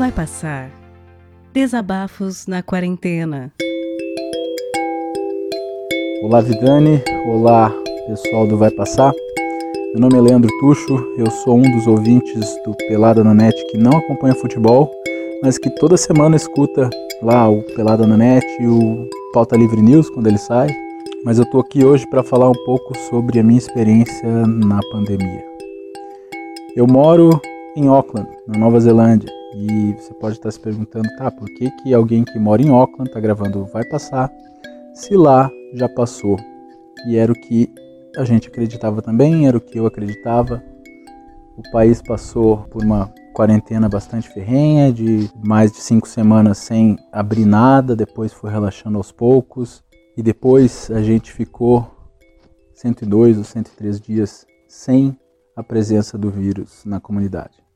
Vai passar. Desabafos na quarentena. Olá, Vidani. Olá, pessoal do Vai Passar. Meu nome é Leandro Tuxo, eu sou um dos ouvintes do Pelada na Net que não acompanha futebol, mas que toda semana escuta lá o Pelada na Net e o Pauta Livre News quando ele sai. Mas eu tô aqui hoje para falar um pouco sobre a minha experiência na pandemia. Eu moro em Auckland, na Nova Zelândia, e você pode estar se perguntando, tá, por que, que alguém que mora em Auckland está gravando Vai Passar, se lá já passou? E era o que a gente acreditava também, era o que eu acreditava. O país passou por uma quarentena bastante ferrenha, de mais de cinco semanas sem abrir nada, depois foi relaxando aos poucos, e depois a gente ficou 102 ou 103 dias sem a presença do vírus na comunidade.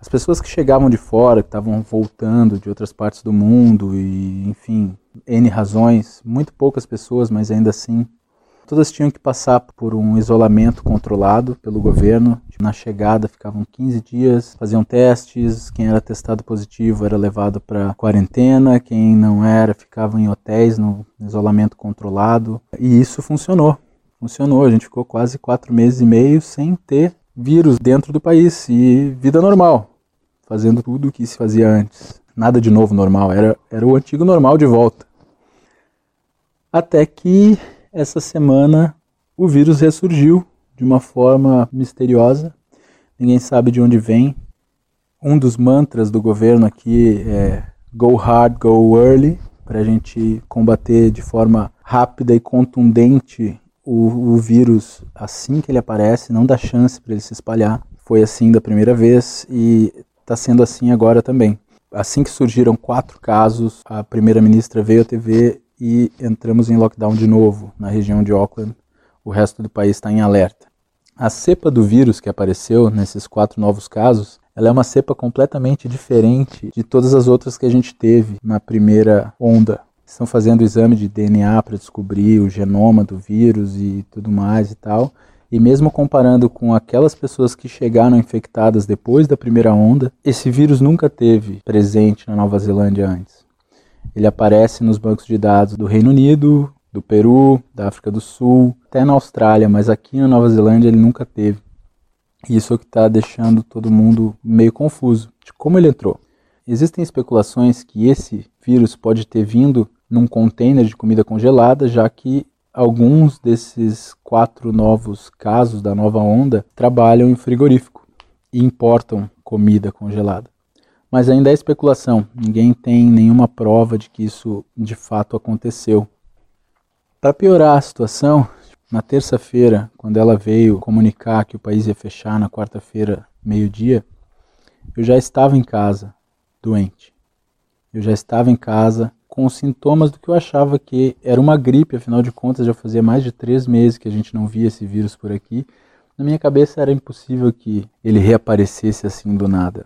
As pessoas que chegavam de fora, que estavam voltando de outras partes do mundo e, enfim, N razões, muito poucas pessoas, mas ainda assim, todas tinham que passar por um isolamento controlado pelo governo. Na chegada ficavam 15 dias, faziam testes, quem era testado positivo era levado para quarentena, quem não era ficava em hotéis no isolamento controlado. E isso funcionou. Funcionou, a gente ficou quase quatro meses e meio sem ter vírus dentro do país e vida normal, fazendo tudo o que se fazia antes. Nada de novo normal, era, era o antigo normal de volta. Até que essa semana o vírus ressurgiu de uma forma misteriosa, ninguém sabe de onde vem. Um dos mantras do governo aqui é Go Hard, Go Early, para a gente combater de forma rápida e contundente o, o vírus, assim que ele aparece, não dá chance para ele se espalhar. Foi assim da primeira vez e está sendo assim agora também. Assim que surgiram quatro casos, a primeira-ministra veio à TV e entramos em lockdown de novo na região de Auckland. O resto do país está em alerta. A cepa do vírus que apareceu nesses quatro novos casos, ela é uma cepa completamente diferente de todas as outras que a gente teve na primeira onda estão fazendo o exame de DNA para descobrir o genoma do vírus e tudo mais e tal. E mesmo comparando com aquelas pessoas que chegaram infectadas depois da primeira onda, esse vírus nunca teve presente na Nova Zelândia antes. Ele aparece nos bancos de dados do Reino Unido, do Peru, da África do Sul, até na Austrália, mas aqui na Nova Zelândia ele nunca teve. E isso é o que está deixando todo mundo meio confuso de como ele entrou. Existem especulações que esse vírus pode ter vindo num container de comida congelada, já que alguns desses quatro novos casos da nova onda trabalham em frigorífico e importam comida congelada. Mas ainda é especulação, ninguém tem nenhuma prova de que isso de fato aconteceu. Para piorar a situação, na terça-feira, quando ela veio comunicar que o país ia fechar na quarta-feira, meio-dia, eu já estava em casa, doente. Eu já estava em casa com sintomas do que eu achava que era uma gripe, afinal de contas já fazia mais de três meses que a gente não via esse vírus por aqui. Na minha cabeça era impossível que ele reaparecesse assim do nada.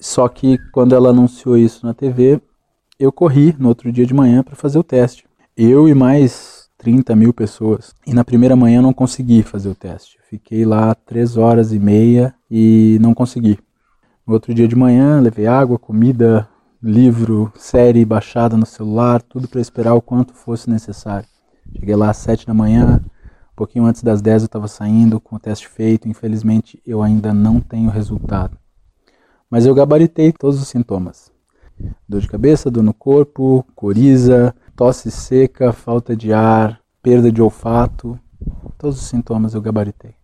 Só que quando ela anunciou isso na TV, eu corri no outro dia de manhã para fazer o teste. Eu e mais 30 mil pessoas. E na primeira manhã eu não consegui fazer o teste. Fiquei lá três horas e meia e não consegui. No outro dia de manhã, levei água, comida, livro, série baixada no celular, tudo para esperar o quanto fosse necessário. Cheguei lá às sete da manhã, um pouquinho antes das dez eu estava saindo com o teste feito. Infelizmente eu ainda não tenho resultado. Mas eu gabaritei todos os sintomas. Dor de cabeça, dor no corpo, coriza, tosse seca, falta de ar, perda de olfato. Todos os sintomas eu gabaritei.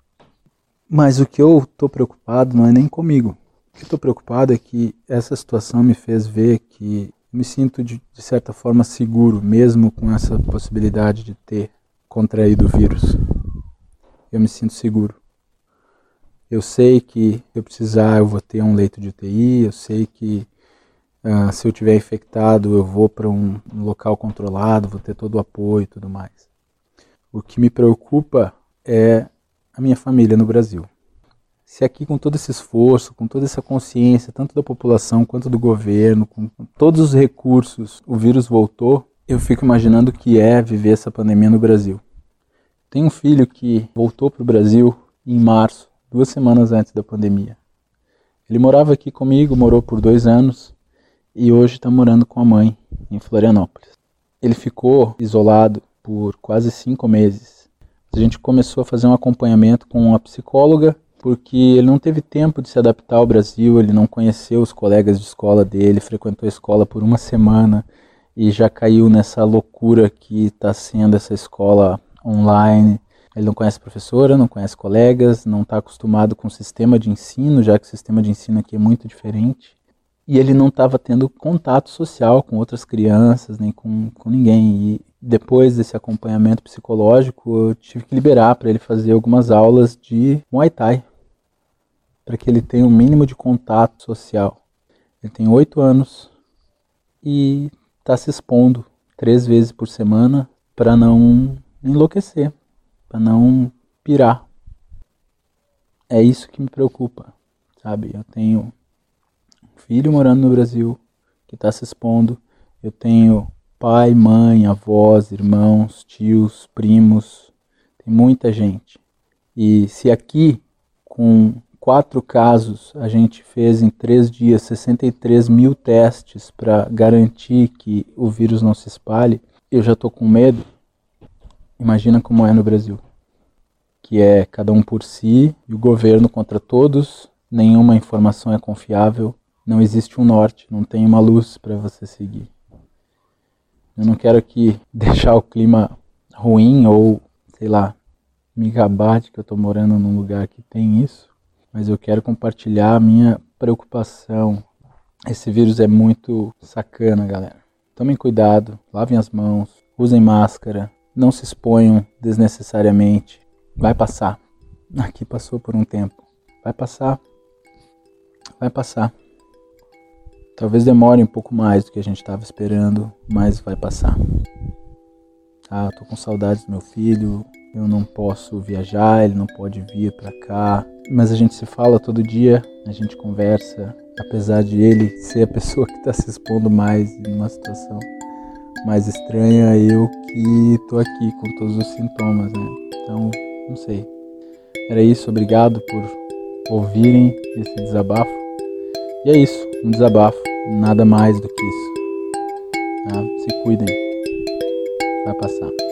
Mas o que eu estou preocupado não é nem comigo. O que estou preocupado é que essa situação me fez ver que me sinto de, de certa forma seguro, mesmo com essa possibilidade de ter contraído o vírus. Eu me sinto seguro. Eu sei que se eu precisar eu vou ter um leito de UTI, eu sei que uh, se eu tiver infectado eu vou para um, local controlado, vou ter todo o apoio e tudo mais. O que me preocupa é a minha família no Brasil se aqui com todo esse esforço, com toda essa consciência, tanto da população quanto do governo, com todos os recursos, o vírus voltou, eu fico imaginando o que é viver essa pandemia no Brasil. Tenho um filho que voltou para o Brasil em março, duas semanas antes da pandemia. Ele morava aqui comigo, morou por dois anos e hoje está morando com a mãe em Florianópolis. Ele ficou isolado por quase cinco meses. A gente começou a fazer um acompanhamento com uma psicóloga porque ele não teve tempo de se adaptar ao Brasil, ele não conheceu os colegas de escola dele, frequentou a escola por uma semana e já caiu nessa loucura que está sendo essa escola online. Ele não conhece professora, não conhece colegas, não está acostumado com o sistema de ensino, já que o sistema de ensino aqui é muito diferente. E ele não estava tendo contato social com outras crianças, nem com, com ninguém. E depois desse acompanhamento psicológico, eu tive que liberar para ele fazer algumas aulas de Muay Thai, para que ele tenha um mínimo de contato social. Ele tem oito anos e está se expondo três vezes por semana para não enlouquecer, para não pirar. É isso que me preocupa, sabe? Eu tenho um filho morando no Brasil que está se expondo, eu tenho pai, mãe, avós, irmãos, tios, primos, tem muita gente. E se aqui, com quatro casos, a gente fez em três dias 63 mil testes para garantir que o vírus não se espalhe, eu já estou com medo Imagina como é no Brasil, que é cada um por si e o governo contra todos, nenhuma informação é confiável, não existe um norte, não tem uma luz para você seguir. Eu não quero aqui deixar o clima ruim ou, sei lá, me gabar de que eu estou morando num lugar que tem isso, mas eu quero compartilhar a minha preocupação. Esse vírus é muito sacana, galera. Tomem cuidado, lavem as mãos, usem máscara, não se exponham desnecessariamente. Vai passar. Aqui passou por um tempo. Vai passar. Vai passar. Talvez demore um pouco mais do que a gente estava esperando, mas vai passar. Ah, tô com saudades do meu filho. Eu não posso viajar, ele não pode vir para cá. Mas a gente se fala todo dia, a gente conversa, apesar de ele ser a pessoa que está se expondo mais numa situação mais estranha eu que tô aqui com todos os sintomas, né? Então, não sei. Era isso, obrigado por ouvirem esse desabafo. E é isso, um desabafo, nada mais do que isso. Tá? Se cuidem, vai passar.